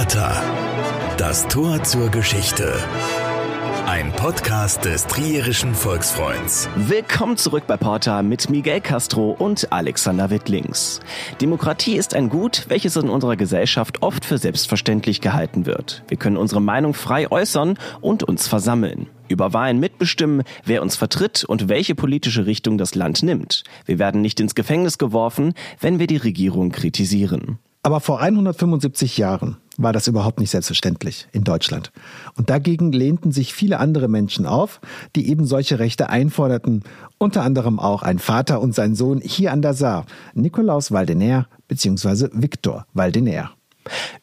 Porta. Das Tor zur Geschichte. Ein Podcast des Trierischen Volksfreunds. Willkommen zurück bei Porta mit Miguel Castro und Alexander Wittlings. Demokratie ist ein Gut, welches in unserer Gesellschaft oft für selbstverständlich gehalten wird. Wir können unsere Meinung frei äußern und uns versammeln. Über Wahlen mitbestimmen, wer uns vertritt und welche politische Richtung das Land nimmt. Wir werden nicht ins Gefängnis geworfen, wenn wir die Regierung kritisieren. Aber vor 175 Jahren war das überhaupt nicht selbstverständlich in Deutschland. Und dagegen lehnten sich viele andere Menschen auf, die eben solche Rechte einforderten. Unter anderem auch ein Vater und sein Sohn hier an der Saar, Nikolaus Waldener bzw. Viktor Waldener.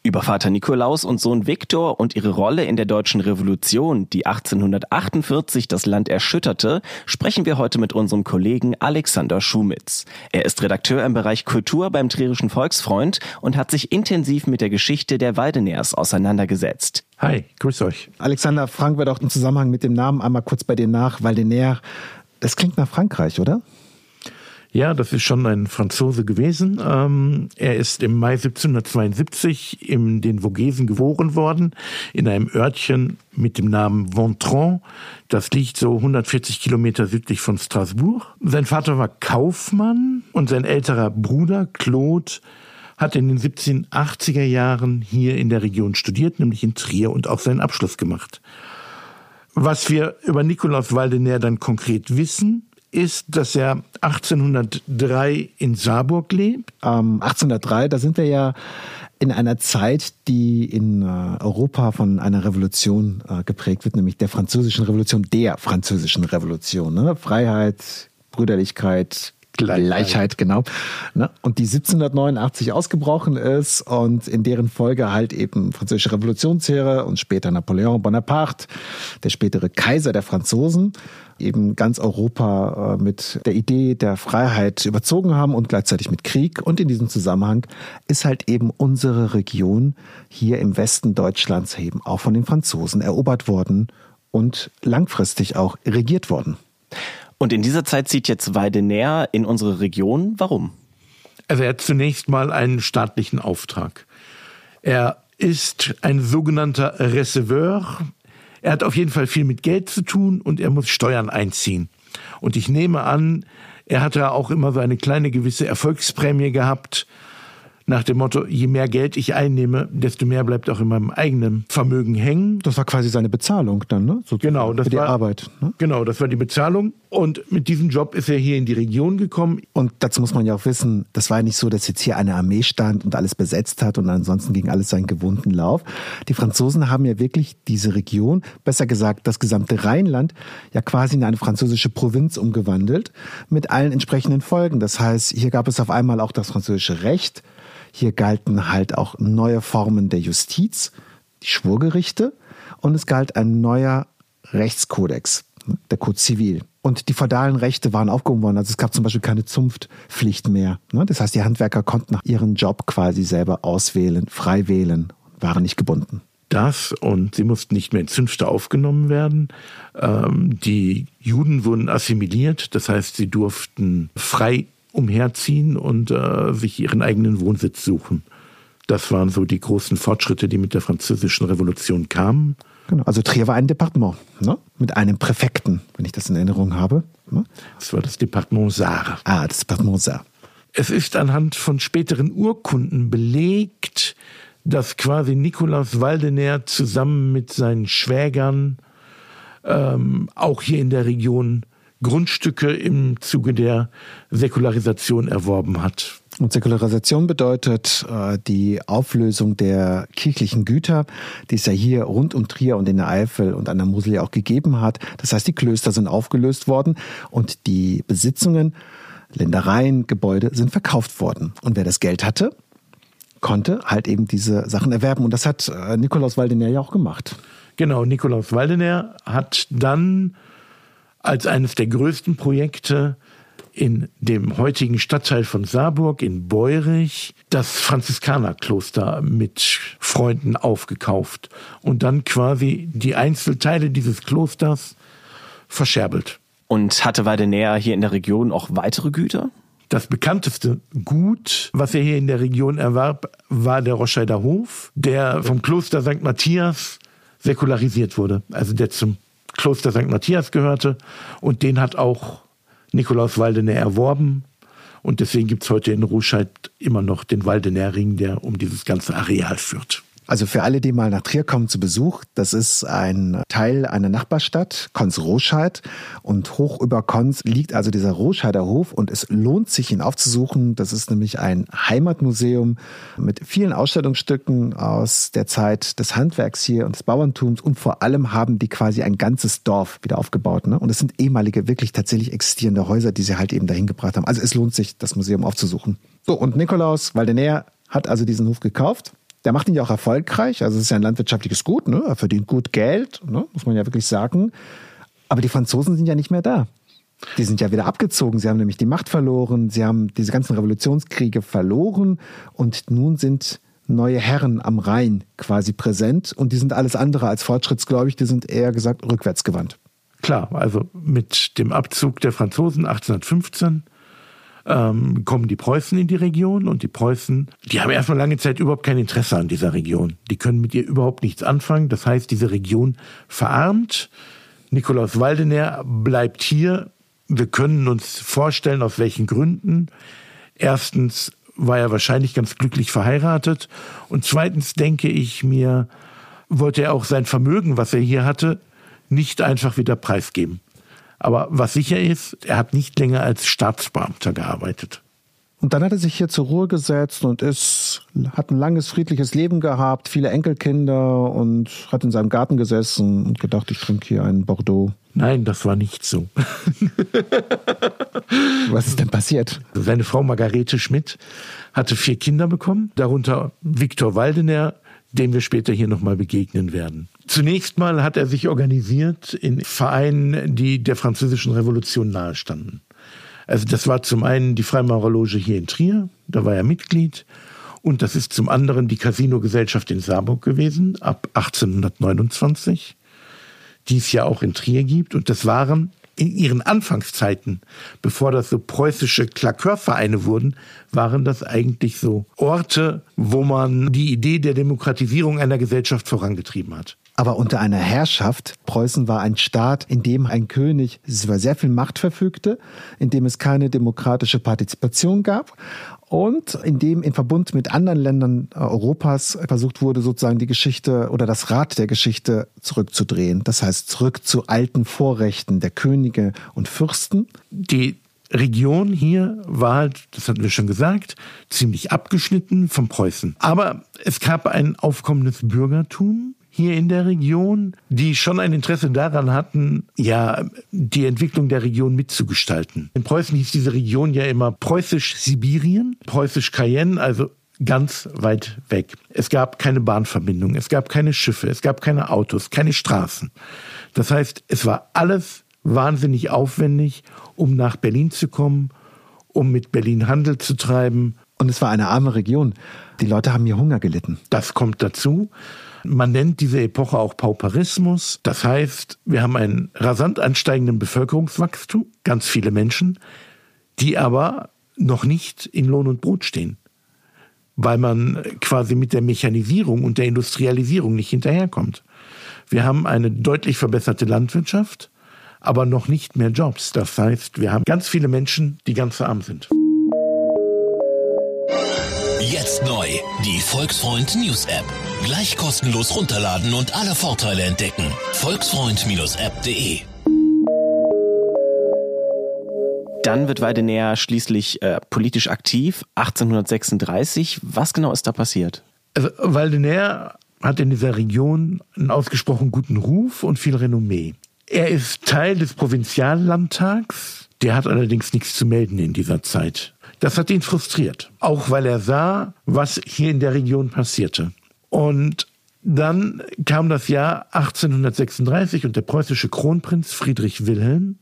Über Vater Nikolaus und Sohn Viktor und ihre Rolle in der deutschen Revolution, die 1848 das Land erschütterte, sprechen wir heute mit unserem Kollegen Alexander Schumitz. Er ist Redakteur im Bereich Kultur beim Trierischen Volksfreund und hat sich intensiv mit der Geschichte der Waldeners auseinandergesetzt. Hi, grüß euch. Alexander, fragen wir doch im Zusammenhang mit dem Namen einmal kurz bei dir nach. Waldener, das klingt nach Frankreich, oder? Ja, das ist schon ein Franzose gewesen. Ähm, er ist im Mai 1772 in den Vogesen geboren worden, in einem Örtchen mit dem Namen Vontron. Das liegt so 140 Kilometer südlich von Straßburg. Sein Vater war Kaufmann und sein älterer Bruder Claude hat in den 1780er Jahren hier in der Region studiert, nämlich in Trier und auch seinen Abschluss gemacht. Was wir über Nikolaus Waldener dann konkret wissen, ist, dass er 1803 in Saarburg lebt. Ähm, 1803, da sind wir ja in einer Zeit, die in äh, Europa von einer Revolution äh, geprägt wird, nämlich der französischen Revolution, der französischen Revolution. Ne? Freiheit, Brüderlichkeit, Gleichheit, Gleichheit genau. Ne? Und die 1789 ausgebrochen ist und in deren Folge halt eben französische Revolutionsheere und später Napoleon Bonaparte, der spätere Kaiser der Franzosen, eben ganz Europa äh, mit der Idee der Freiheit überzogen haben und gleichzeitig mit Krieg. Und in diesem Zusammenhang ist halt eben unsere Region hier im Westen Deutschlands eben auch von den Franzosen erobert worden und langfristig auch regiert worden. Und in dieser Zeit zieht jetzt Weidener in unsere Region. Warum? Also er hat zunächst mal einen staatlichen Auftrag. Er ist ein sogenannter Receveur. Er hat auf jeden Fall viel mit Geld zu tun und er muss Steuern einziehen. Und ich nehme an, er hat ja auch immer so eine kleine gewisse Erfolgsprämie gehabt nach dem Motto, je mehr Geld ich einnehme, desto mehr bleibt auch in meinem eigenen Vermögen hängen. Das war quasi seine Bezahlung dann, ne? Sozusagen genau, das für die war, Arbeit. Ne? Genau, das war die Bezahlung. Und mit diesem Job ist er hier in die Region gekommen. Und dazu muss man ja auch wissen, das war ja nicht so, dass jetzt hier eine Armee stand und alles besetzt hat und ansonsten ging alles seinen gewohnten Lauf. Die Franzosen haben ja wirklich diese Region, besser gesagt das gesamte Rheinland, ja quasi in eine französische Provinz umgewandelt mit allen entsprechenden Folgen. Das heißt, hier gab es auf einmal auch das französische Recht, hier galten halt auch neue Formen der Justiz, die Schwurgerichte, und es galt ein neuer Rechtskodex, der Code Zivil. Und die feudalen Rechte waren aufgehoben worden. Also es gab zum Beispiel keine Zunftpflicht mehr. Ne? Das heißt, die Handwerker konnten nach ihren Job quasi selber auswählen, frei wählen, waren nicht gebunden. Das und sie mussten nicht mehr in Zünfte aufgenommen werden. Ähm, die Juden wurden assimiliert, das heißt, sie durften frei umherziehen und äh, sich ihren eigenen Wohnsitz suchen. Das waren so die großen Fortschritte, die mit der französischen Revolution kamen. Genau. Also Trier war ein Departement ne? mit einem Präfekten, wenn ich das in Erinnerung habe. Ne? Das war das Departement Saar. Ah, das Departement Saar. Es ist anhand von späteren Urkunden belegt, dass quasi Nikolaus Waldener zusammen mit seinen Schwägern ähm, auch hier in der Region Grundstücke im Zuge der Säkularisation erworben hat. Und Säkularisation bedeutet äh, die Auflösung der kirchlichen Güter, die es ja hier rund um Trier und in der Eifel und an der Mosel ja auch gegeben hat. Das heißt, die Klöster sind aufgelöst worden und die Besitzungen, Ländereien, Gebäude sind verkauft worden. Und wer das Geld hatte, konnte halt eben diese Sachen erwerben. Und das hat äh, Nikolaus Waldener ja auch gemacht. Genau, Nikolaus Waldener hat dann als eines der größten Projekte in dem heutigen Stadtteil von Saarburg in Beurich das Franziskanerkloster mit Freunden aufgekauft und dann quasi die Einzelteile dieses Klosters verscherbelt. Und hatte Weidenäher hier in der Region auch weitere Güter? Das bekannteste Gut, was er hier in der Region erwarb, war der Roscheider Hof, der vom Kloster St. Matthias säkularisiert wurde, also der zum Kloster St. Matthias gehörte und den hat auch Nikolaus Waldener erworben und deswegen gibt es heute in Ruscheid immer noch den Waldener Ring, der um dieses ganze Areal führt. Also für alle, die mal nach Trier kommen zu Besuch, das ist ein Teil einer Nachbarstadt, Konz-Roscheid. Und hoch über Konz liegt also dieser Roscheider Hof und es lohnt sich, ihn aufzusuchen. Das ist nämlich ein Heimatmuseum mit vielen Ausstellungsstücken aus der Zeit des Handwerks hier und des Bauerntums. Und vor allem haben die quasi ein ganzes Dorf wieder aufgebaut. Ne? Und es sind ehemalige, wirklich tatsächlich existierende Häuser, die sie halt eben dahin gebracht haben. Also es lohnt sich, das Museum aufzusuchen. So, und Nikolaus Waldener hat also diesen Hof gekauft der macht ihn ja auch erfolgreich. Also es ist ja ein landwirtschaftliches Gut. Ne? Er verdient gut Geld, ne? muss man ja wirklich sagen. Aber die Franzosen sind ja nicht mehr da. Die sind ja wieder abgezogen. Sie haben nämlich die Macht verloren. Sie haben diese ganzen Revolutionskriege verloren. Und nun sind neue Herren am Rhein quasi präsent. Und die sind alles andere als fortschrittsgläubig. Die sind eher gesagt rückwärtsgewandt. Klar, also mit dem Abzug der Franzosen 1815 ähm, kommen die Preußen in die Region und die Preußen, die haben erstmal lange Zeit überhaupt kein Interesse an dieser Region. Die können mit ihr überhaupt nichts anfangen. Das heißt, diese Region verarmt. Nikolaus Waldener bleibt hier. Wir können uns vorstellen, aus welchen Gründen. Erstens war er wahrscheinlich ganz glücklich verheiratet. Und zweitens denke ich mir, wollte er auch sein Vermögen, was er hier hatte, nicht einfach wieder preisgeben. Aber was sicher ist, er hat nicht länger als Staatsbeamter gearbeitet. Und dann hat er sich hier zur Ruhe gesetzt und ist, hat ein langes, friedliches Leben gehabt, viele Enkelkinder und hat in seinem Garten gesessen und gedacht, ich trinke hier einen Bordeaux. Nein, das war nicht so. Was ist denn passiert? Seine Frau Margarete Schmidt hatte vier Kinder bekommen, darunter Viktor Waldener, dem wir später hier nochmal begegnen werden. Zunächst mal hat er sich organisiert in Vereinen, die der französischen Revolution nahestanden. Also das war zum einen die Freimaurerloge hier in Trier, da war er Mitglied. Und das ist zum anderen die Casino-Gesellschaft in Saarburg gewesen, ab 1829, die es ja auch in Trier gibt. Und das waren in ihren Anfangszeiten, bevor das so preußische Klakeurvereine wurden, waren das eigentlich so Orte, wo man die Idee der Demokratisierung einer Gesellschaft vorangetrieben hat aber unter einer Herrschaft. Preußen war ein Staat, in dem ein König über sehr viel Macht verfügte, in dem es keine demokratische Partizipation gab und in dem in Verbund mit anderen Ländern Europas versucht wurde, sozusagen die Geschichte oder das Rad der Geschichte zurückzudrehen. Das heißt, zurück zu alten Vorrechten der Könige und Fürsten. Die Region hier war halt, das hatten wir schon gesagt, ziemlich abgeschnitten vom Preußen. Aber es gab ein aufkommendes Bürgertum, hier in der Region, die schon ein Interesse daran hatten, ja, die Entwicklung der Region mitzugestalten. In Preußen hieß diese Region ja immer Preußisch-Sibirien, Preußisch-Cayenne, also ganz weit weg. Es gab keine Bahnverbindung, es gab keine Schiffe, es gab keine Autos, keine Straßen. Das heißt, es war alles wahnsinnig aufwendig, um nach Berlin zu kommen, um mit Berlin Handel zu treiben. Und es war eine arme Region. Die Leute haben hier Hunger gelitten. Das kommt dazu. Man nennt diese Epoche auch Pauperismus. Das heißt, wir haben einen rasant ansteigenden Bevölkerungswachstum, ganz viele Menschen, die aber noch nicht in Lohn und Brot stehen, weil man quasi mit der Mechanisierung und der Industrialisierung nicht hinterherkommt. Wir haben eine deutlich verbesserte Landwirtschaft, aber noch nicht mehr Jobs. Das heißt, wir haben ganz viele Menschen, die ganz arm sind. Jetzt neu, die Volksfreund News App. Gleich kostenlos runterladen und alle Vorteile entdecken. Volksfreund-app.de Dann wird Weidenäher schließlich äh, politisch aktiv, 1836. Was genau ist da passiert? Also Waldener hat in dieser Region einen ausgesprochen guten Ruf und viel Renommee. Er ist Teil des Provinziallandtags, der hat allerdings nichts zu melden in dieser Zeit. Das hat ihn frustriert, auch weil er sah, was hier in der Region passierte. Und dann kam das Jahr 1836 und der preußische Kronprinz Friedrich Wilhelm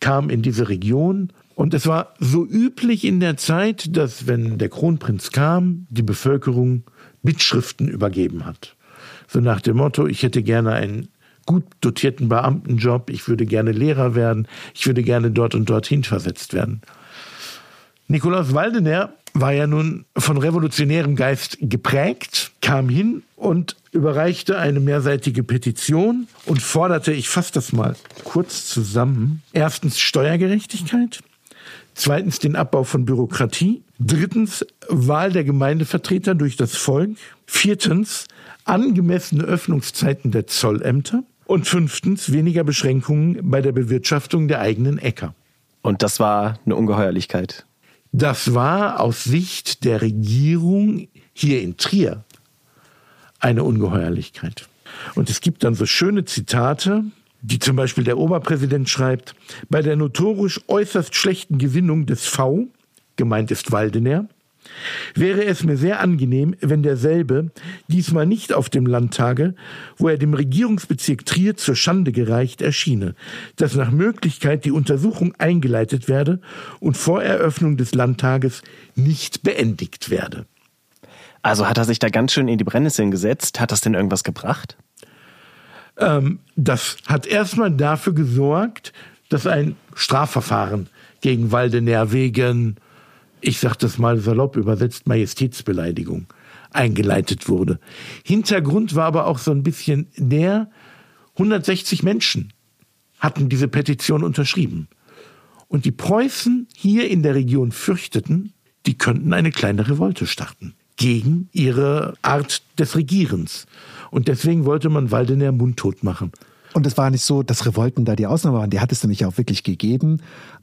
kam in diese Region. Und es war so üblich in der Zeit, dass wenn der Kronprinz kam, die Bevölkerung Mitschriften übergeben hat. So nach dem Motto, ich hätte gerne einen gut dotierten Beamtenjob, ich würde gerne Lehrer werden, ich würde gerne dort und dorthin versetzt werden. Nikolaus Waldener war ja nun von revolutionärem Geist geprägt, kam hin und überreichte eine mehrseitige Petition und forderte, ich fasse das mal kurz zusammen, erstens Steuergerechtigkeit, zweitens den Abbau von Bürokratie, drittens Wahl der Gemeindevertreter durch das Volk, viertens angemessene Öffnungszeiten der Zollämter und fünftens weniger Beschränkungen bei der Bewirtschaftung der eigenen Äcker. Und das war eine Ungeheuerlichkeit. Das war aus Sicht der Regierung hier in Trier eine Ungeheuerlichkeit. Und es gibt dann so schöne Zitate, die zum Beispiel der Oberpräsident schreibt, bei der notorisch äußerst schlechten Gewinnung des V, gemeint ist Waldener, wäre es mir sehr angenehm, wenn derselbe diesmal nicht auf dem Landtage, wo er dem Regierungsbezirk Trier zur Schande gereicht erschiene, dass nach Möglichkeit die Untersuchung eingeleitet werde und vor Eröffnung des Landtages nicht beendigt werde. Also hat er sich da ganz schön in die Brennnesseln gesetzt. Hat das denn irgendwas gebracht? Ähm, das hat erstmal dafür gesorgt, dass ein Strafverfahren gegen Waldener wegen ich sage das mal salopp übersetzt, Majestätsbeleidigung eingeleitet wurde. Hintergrund war aber auch so ein bisschen der, 160 Menschen hatten diese Petition unterschrieben. Und die Preußen hier in der Region fürchteten, die könnten eine kleine Revolte starten gegen ihre Art des Regierens. Und deswegen wollte man Waldener mundtot machen. Und es war nicht so, dass Revolten da die Ausnahme waren. Die hat es nämlich auch wirklich gegeben.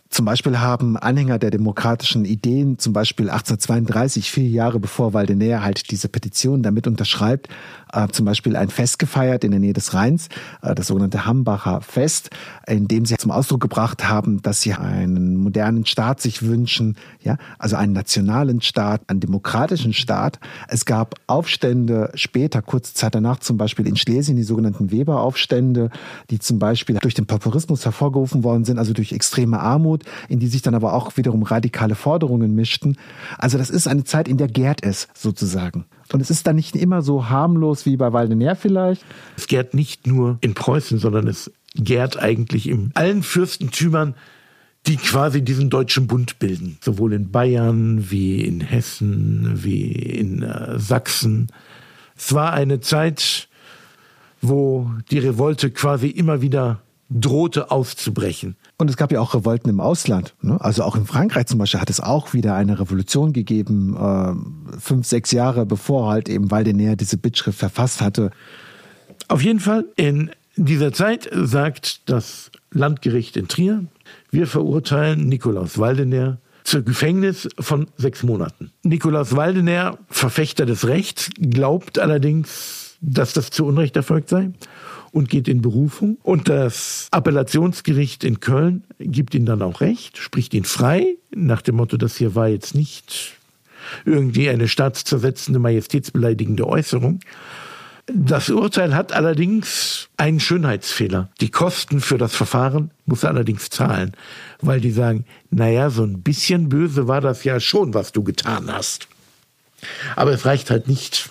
Zum Beispiel haben Anhänger der demokratischen Ideen, zum Beispiel 1832, vier Jahre bevor Waldener halt diese Petition damit unterschreibt, äh, zum Beispiel ein Fest gefeiert in der Nähe des Rheins, äh, das sogenannte Hambacher Fest, in dem sie zum Ausdruck gebracht haben, dass sie einen modernen Staat sich wünschen, ja, also einen nationalen Staat, einen demokratischen Staat. Es gab Aufstände später, kurze Zeit danach, zum Beispiel in Schlesien, die sogenannten Weberaufstände, die zum Beispiel durch den Pauperismus hervorgerufen worden sind, also durch extreme Armut Armut, in die sich dann aber auch wiederum radikale Forderungen mischten. Also das ist eine Zeit, in der gärt es sozusagen. Und es ist dann nicht immer so harmlos wie bei Waldener vielleicht. Es gärt nicht nur in Preußen, sondern es gärt eigentlich in allen Fürstentümern, die quasi diesen deutschen Bund bilden. Sowohl in Bayern wie in Hessen wie in äh, Sachsen. Es war eine Zeit, wo die Revolte quasi immer wieder drohte auszubrechen. Und es gab ja auch Revolten im Ausland. Ne? Also auch in Frankreich zum Beispiel hat es auch wieder eine Revolution gegeben, äh, fünf, sechs Jahre bevor halt eben Waldener diese Bittschrift verfasst hatte. Auf jeden Fall, in dieser Zeit sagt das Landgericht in Trier, wir verurteilen Nikolaus Waldener zu Gefängnis von sechs Monaten. Nikolaus Waldener, Verfechter des Rechts, glaubt allerdings, dass das zu Unrecht erfolgt sei und geht in Berufung. Und das Appellationsgericht in Köln gibt ihm dann auch recht, spricht ihn frei, nach dem Motto, das hier war jetzt nicht irgendwie eine staatszersetzende, majestätsbeleidigende Äußerung. Das Urteil hat allerdings einen Schönheitsfehler. Die Kosten für das Verfahren muss er allerdings zahlen, weil die sagen, naja, so ein bisschen böse war das ja schon, was du getan hast. Aber es reicht halt nicht,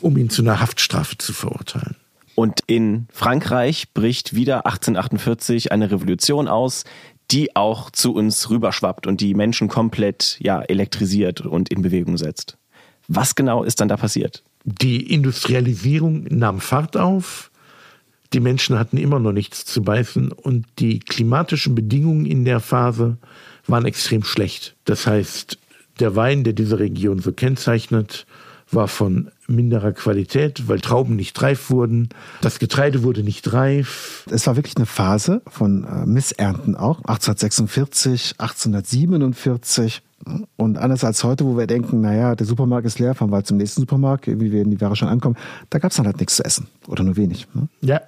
um ihn zu einer Haftstrafe zu verurteilen. Und in Frankreich bricht wieder 1848 eine Revolution aus, die auch zu uns rüberschwappt und die Menschen komplett ja, elektrisiert und in Bewegung setzt. Was genau ist dann da passiert? Die Industrialisierung nahm Fahrt auf. Die Menschen hatten immer noch nichts zu beißen und die klimatischen Bedingungen in der Phase waren extrem schlecht. Das heißt, der Wein, der diese Region so kennzeichnet, war von minderer Qualität, weil Trauben nicht reif wurden. Das Getreide wurde nicht reif. Es war wirklich eine Phase von äh, Missernten auch. 1846, 1847. Und anders als heute, wo wir denken, naja, der Supermarkt ist leer, fahren wir halt zum nächsten Supermarkt, wie wir in die Ware schon ankommen, da gab es dann halt nichts zu essen oder nur wenig. Ne? Ja.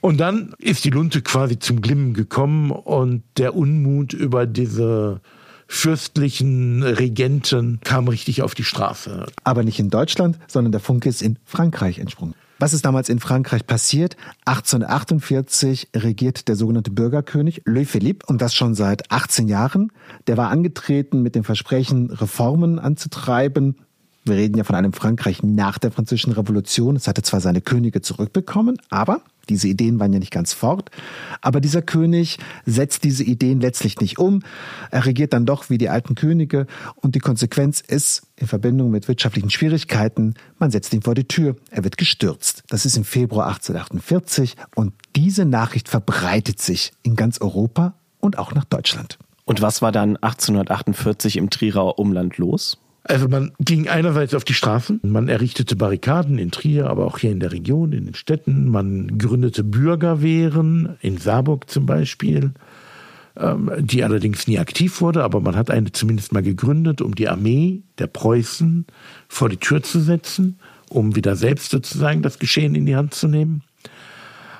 Und dann ist die Lunte quasi zum Glimmen gekommen und der Unmut über diese fürstlichen Regenten kam richtig auf die Straße. Aber nicht in Deutschland, sondern der Funke ist in Frankreich entsprungen. Was ist damals in Frankreich passiert? 1848 regiert der sogenannte Bürgerkönig Louis Philippe und das schon seit 18 Jahren. Der war angetreten mit dem Versprechen, Reformen anzutreiben. Wir reden ja von einem Frankreich nach der Französischen Revolution. Es hatte zwar seine Könige zurückbekommen, aber Diese Ideen waren ja nicht ganz fort. Aber dieser König setzt diese Ideen letztlich nicht um. Er regiert dann doch wie die alten Könige. Und die Konsequenz ist, in Verbindung mit wirtschaftlichen Schwierigkeiten, man setzt ihn vor die Tür. Er wird gestürzt. Das ist im Februar 1848. Und diese Nachricht verbreitet sich in ganz Europa und auch nach Deutschland. Und was war dann 1848 im Trierer Umland los? Also man ging einerseits auf die Straßen, man errichtete Barrikaden in Trier, aber auch hier in der Region, in den Städten, man gründete Bürgerwehren, in Saarburg zum Beispiel, ähm, die allerdings nie aktiv wurde, aber man hat eine zumindest mal gegründet, um die Armee der Preußen vor die Tür zu setzen, um wieder selbst sozusagen das Geschehen in die Hand zu nehmen.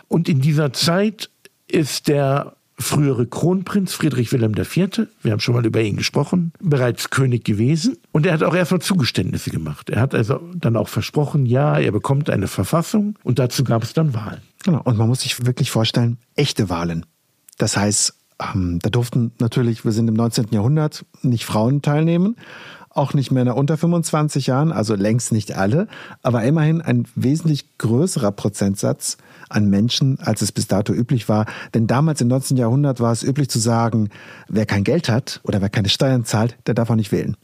Und in dieser Zeit ist der frühere Kronprinz Friedrich Wilhelm IV., wir haben schon mal über ihn gesprochen, bereits König gewesen. Und er hat auch erstmal Zugeständnisse gemacht. Er hat also dann auch versprochen, ja, er bekommt eine Verfassung und dazu gab es dann Wahlen. Genau, und man muss sich wirklich vorstellen, echte Wahlen. Das heißt, ähm, da durften natürlich, wir sind im 19. Jahrhundert, nicht Frauen teilnehmen, auch nicht Männer unter 25 Jahren, also längst nicht alle, aber immerhin ein wesentlich größerer Prozentsatz an Menschen, als es bis dato üblich war. Denn damals im 19. Jahrhundert war es üblich zu sagen, wer kein Geld hat oder wer keine Steuern zahlt, der darf auch nicht wählen.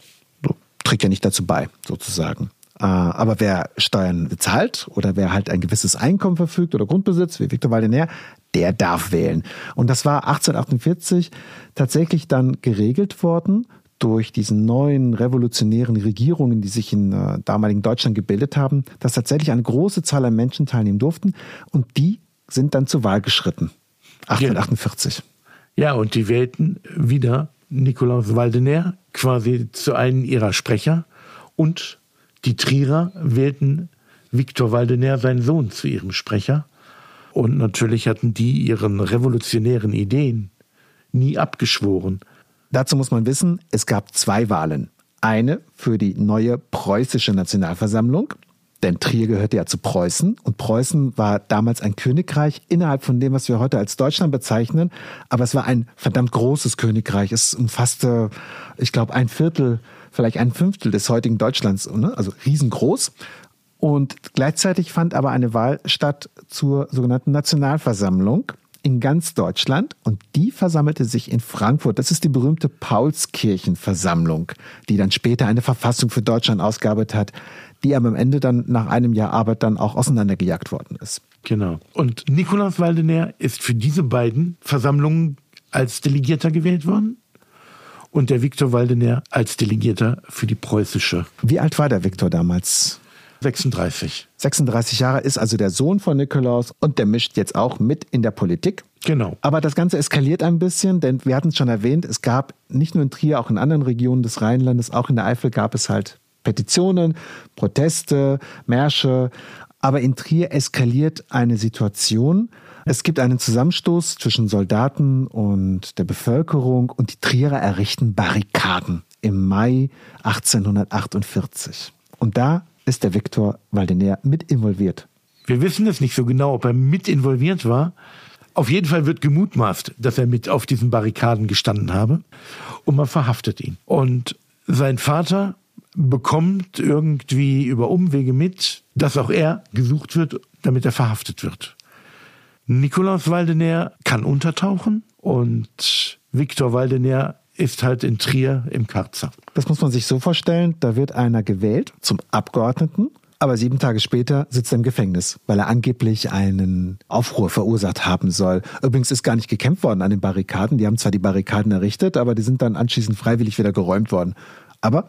Trägt ja nicht dazu bei, sozusagen. Äh, aber wer Steuern bezahlt oder wer halt ein gewisses Einkommen verfügt oder Grundbesitz, wie Viktor Waldener, der darf wählen. Und das war 1848 tatsächlich dann geregelt worden durch diese neuen revolutionären Regierungen, die sich in äh, damaligen Deutschland gebildet haben, dass tatsächlich eine große Zahl an Menschen teilnehmen durften und die sind dann zur Wahl geschritten. 1848. Ja, und die wählten wieder Nikolaus Waldener quasi zu einem ihrer Sprecher und die Trierer wählten Viktor Waldener, seinen Sohn, zu ihrem Sprecher. Und natürlich hatten die ihren revolutionären Ideen nie abgeschworen. Dazu muss man wissen, es gab zwei Wahlen. Eine für die neue preußische Nationalversammlung, denn Trier gehörte ja zu Preußen und Preußen war damals ein Königreich innerhalb von dem, was wir heute als Deutschland bezeichnen, aber es war ein verdammt großes Königreich. Es umfasste, ich glaube, ein Viertel, vielleicht ein Fünftel des heutigen Deutschlands, ne? also riesengroß. Und gleichzeitig fand aber eine Wahl statt zur sogenannten Nationalversammlung in ganz Deutschland und die versammelte sich in Frankfurt. Das ist die berühmte Paulskirchenversammlung, die dann später eine Verfassung für Deutschland ausgearbeitet hat, die aber am Ende dann nach einem Jahr Arbeit dann auch auseinandergejagt worden ist. Genau. Und Nikolaus Waldener ist für diese beiden Versammlungen als Delegierter gewählt worden und der Viktor Waldener als Delegierter für die preußische. Wie alt war der Viktor damals? 36. 36 Jahre ist also der Sohn von Nikolaus und der mischt jetzt auch mit in der Politik. Genau. Aber das Ganze eskaliert ein bisschen, denn wir hatten es schon erwähnt, es gab nicht nur in Trier, auch in anderen Regionen des Rheinlandes, auch in der Eifel gab es halt Petitionen, Proteste, Märsche. Aber in Trier eskaliert eine Situation. Es gibt einen Zusammenstoß zwischen Soldaten und der Bevölkerung und die Trierer errichten Barrikaden im Mai 1848. Und da ist der Viktor Waldener mit involviert. Wir wissen es nicht so genau, ob er mit involviert war. Auf jeden Fall wird gemutmaßt, dass er mit auf diesen Barrikaden gestanden habe und man verhaftet ihn. Und sein Vater bekommt irgendwie über Umwege mit, dass auch er gesucht wird, damit er verhaftet wird. Nikolaus Waldener kann untertauchen und Viktor Waldener ist halt in Trier im Karzer. Das muss man sich so vorstellen, da wird einer gewählt zum Abgeordneten, aber sieben Tage später sitzt er im Gefängnis, weil er angeblich einen Aufruhr verursacht haben soll. Übrigens ist gar nicht gekämpft worden an den Barrikaden. Die haben zwar die Barrikaden errichtet, aber die sind dann anschließend freiwillig wieder geräumt worden. Aber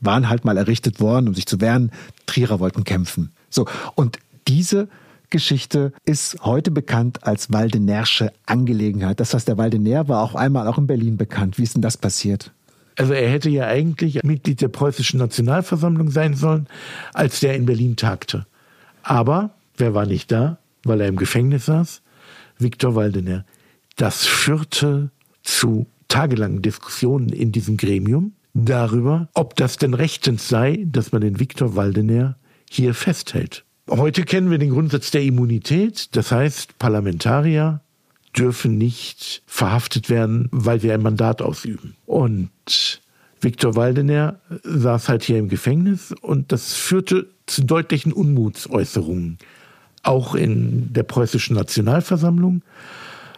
waren halt mal errichtet worden, um sich zu wehren. Trierer wollten kämpfen. So. Und diese Geschichte ist heute bekannt als Waldenersche Angelegenheit. Das heißt, der Waldener war auch einmal auch in Berlin bekannt. Wie ist denn das passiert? Also er hätte ja eigentlich Mitglied der preußischen Nationalversammlung sein sollen, als der in Berlin tagte. Aber wer war nicht da, weil er im Gefängnis saß? Viktor Waldener. Das führte zu tagelangen Diskussionen in diesem Gremium darüber, ob das denn rechtens sei, dass man den Viktor Waldener hier festhält. Heute kennen wir den Grundsatz der Immunität. Das heißt, Parlamentarier dürfen nicht verhaftet werden, weil sie ein Mandat ausüben. Und Viktor Waldener saß halt hier im Gefängnis und das führte zu deutlichen Unmutsäußerungen. auch in der preußischen Nationalversammlung.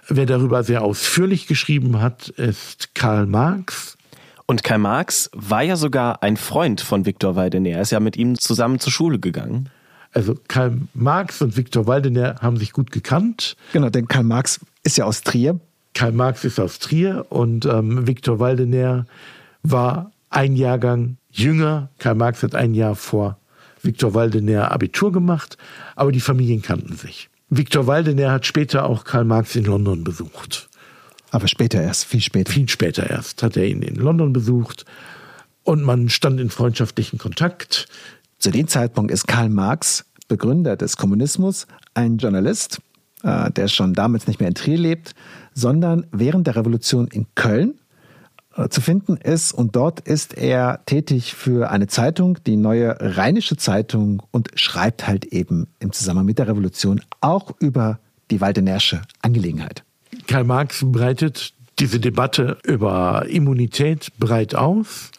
Wer darüber sehr ausführlich geschrieben hat, ist Karl Marx. Und Karl Marx war ja sogar ein Freund von Viktor Waldener. Er ist ja mit ihm zusammen zur Schule gegangen. Also Karl Marx und Viktor Waldener haben sich gut gekannt. Genau, denn Karl Marx ist ja aus Trier. Karl Marx ist aus Trier und ähm, Viktor Waldener war ein Jahrgang jünger. Karl Marx hat ein Jahr vor Viktor Waldener Abitur gemacht, aber die Familien kannten sich. Viktor Waldener hat später auch Karl Marx in London besucht. Aber später erst, viel später. Viel später erst hat er ihn in London besucht und man stand in freundschaftlichen Kontakt. Zu dem Zeitpunkt ist Karl Marx, Begründer des Kommunismus, ein Journalist, äh, der schon damals nicht mehr in Trier lebt, sondern während der Revolution in Köln äh, zu finden ist. Und dort ist er tätig für eine Zeitung, die neue Rheinische Zeitung, und schreibt halt eben im Zusammenhang mit der Revolution auch über die Waldenersche Angelegenheit. Karl Marx breitet diese Debatte über Immunität breit aus,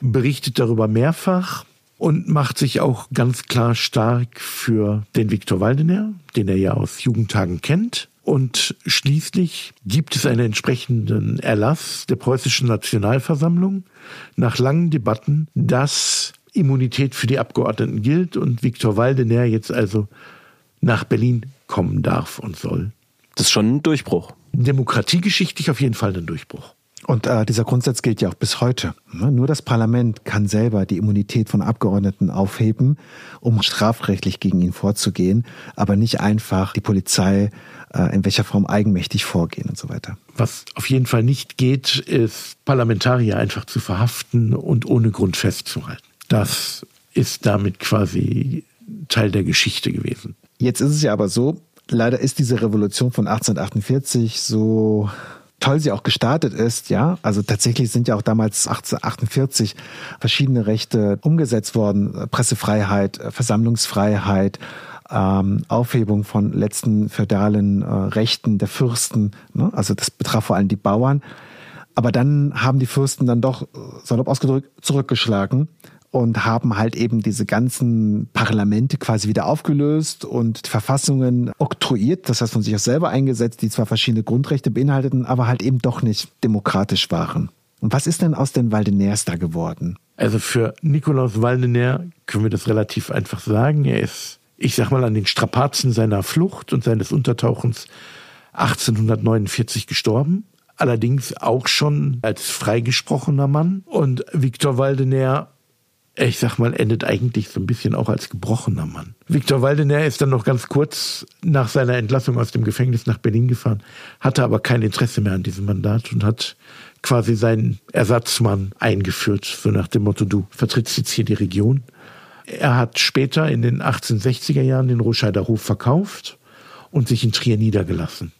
berichtet darüber mehrfach und macht sich auch ganz klar stark für den Viktor Waldener, den er ja aus Jugendtagen kennt. Und schließlich gibt es einen entsprechenden Erlass der preußischen Nationalversammlung nach langen Debatten, dass Immunität für die Abgeordneten gilt und Viktor Waldener jetzt also nach Berlin kommen darf und soll. Das ist schon ein Durchbruch. Demokratiegeschichtlich auf jeden Fall ein Durchbruch. Und äh, dieser Grundsatz gilt ja auch bis heute. Ne? Nur das Parlament kann selber die Immunität von Abgeordneten aufheben, um strafrechtlich gegen ihn vorzugehen, aber nicht einfach die Polizei äh, in welcher Form eigenmächtig vorgehen und so weiter. Was auf jeden Fall nicht geht, ist Parlamentarier einfach zu verhaften und ohne Grund festzuhalten. Das ist damit quasi Teil der Geschichte gewesen. Jetzt ist es ja aber so, leider ist diese Revolution von 1848 so toll sie auch gestartet ist, ja, also tatsächlich sind ja auch damals 1848 verschiedene Rechte umgesetzt worden, Pressefreiheit, Versammlungsfreiheit, ähm, Aufhebung von letzten feudalen äh, Rechten der Fürsten, ne? also das betraf vor allem die Bauern. Aber dann haben die Fürsten dann doch, salopp ausgedrückt, zurückgeschlagen und haben halt eben diese ganzen Parlamente quasi wieder aufgelöst und Verfassungen oktroyiert, das heißt von sich aus selber eingesetzt, die zwar verschiedene Grundrechte beinhalteten, aber halt eben doch nicht demokratisch waren. Und was ist denn aus den Waldeners da geworden? Also für Nikolaus Waldener können wir das relativ einfach sagen. Er ist, ich sag mal, an den Strapazen seiner Flucht und seines Untertauchens 1849 gestorben allerdings auch schon als freigesprochener Mann. Und Viktor Waldener ich sag mal, endet eigentlich so ein bisschen auch als gebrochener Mann. Viktor Waldener ist dann noch ganz kurz nach seiner Entlassung aus dem Gefängnis nach Berlin gefahren, hatte aber kein Interesse mehr an diesem Mandat und hat quasi seinen Ersatzmann eingeführt, so nach dem Motto, du vertrittst jetzt hier die Region. Er hat später in den 1860er Jahren den Roscheider Hof verkauft und sich in Trier niedergelassen.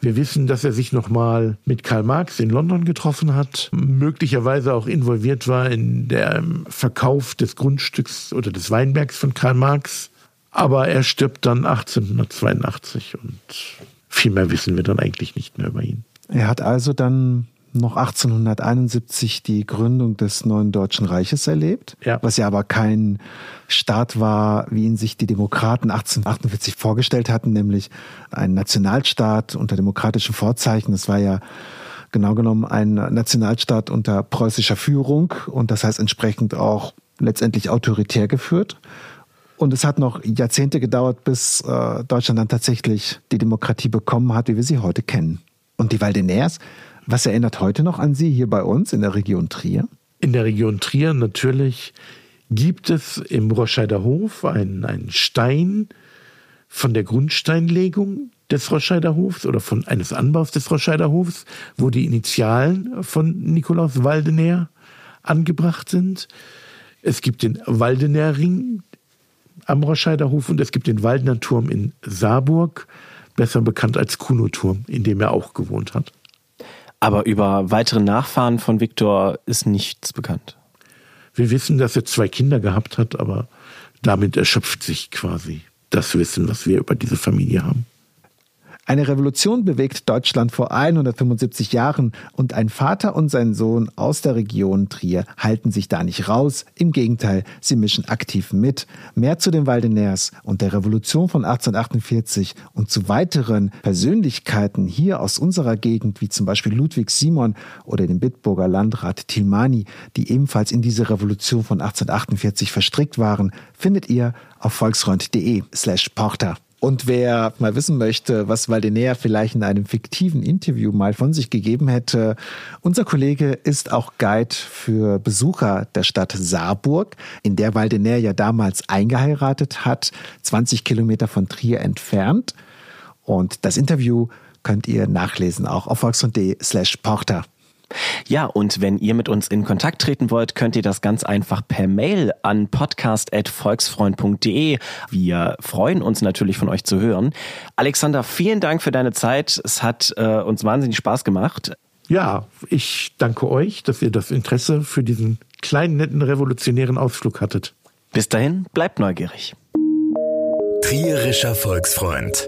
Wir wissen, dass er sich nochmal mit Karl Marx in London getroffen hat, möglicherweise auch involviert war in der Verkauf des Grundstücks oder des Weinbergs von Karl Marx. Aber er stirbt dann 1882 und viel mehr wissen wir dann eigentlich nicht mehr über ihn. Er hat also dann noch 1871 die Gründung des neuen Deutschen Reiches erlebt, ja. was ja aber kein Staat war, wie ihn sich die Demokraten 1848 vorgestellt hatten, nämlich ein Nationalstaat unter demokratischen Vorzeichen. Das war ja genau genommen ein Nationalstaat unter preußischer Führung und das heißt entsprechend auch letztendlich autoritär geführt. Und es hat noch Jahrzehnte gedauert, bis äh, Deutschland dann tatsächlich die Demokratie bekommen hat, wie wir sie heute kennen. Und die Waldeners, was erinnert heute noch an Sie hier bei uns in der Region Trier? In der Region Trier natürlich gibt es im Roscheider Hof einen, einen Stein von der Grundsteinlegung des Roscheider Hofs oder von eines Anbaus des Roscheider Hofs, wo die Initialen von Nikolaus Waldener angebracht sind. Es gibt den Waldener Ring am Roscheider Hof und es gibt den Waldener Turm in Saarburg, besser bekannt als Kuno-Turm, in dem er auch gewohnt hat. Aber über weitere Nachfahren von Viktor ist nichts bekannt. Wir wissen, dass er zwei Kinder gehabt hat, aber damit erschöpft sich quasi das Wissen, was wir über diese Familie haben. Eine Revolution bewegt Deutschland vor 175 Jahren und ein Vater und sein Sohn aus der Region Trier halten sich da nicht raus. Im Gegenteil, sie mischen aktiv mit. Mehr zu den Waldenäers und der Revolution von 1848 und zu weiteren Persönlichkeiten hier aus unserer Gegend, wie zum Beispiel Ludwig Simon oder dem Bitburger Landrat Tilmani, die ebenfalls in diese Revolution von 1848 verstrickt waren, findet ihr auf volksfreund.de slash porter. Und wer mal wissen möchte, was Waldenea vielleicht in einem fiktiven Interview mal von sich gegeben hätte, unser Kollege ist auch Guide für Besucher der Stadt Saarburg, in der Waldenea ja damals eingeheiratet hat, 20 Kilometer von Trier entfernt. Und das Interview könnt ihr nachlesen, auch auf volksfreund.de slash porter. Ja, und wenn ihr mit uns in Kontakt treten wollt, könnt ihr das ganz einfach per Mail an podcast.volksfreund.de. Wir freuen uns natürlich von euch zu hören. Alexander, vielen Dank für deine Zeit. Es hat äh, uns wahnsinnig Spaß gemacht. Ja, ich danke euch, dass ihr das Interesse für diesen kleinen, netten, revolutionären Ausflug hattet. Bis dahin, bleibt neugierig. Trierischer Volksfreund.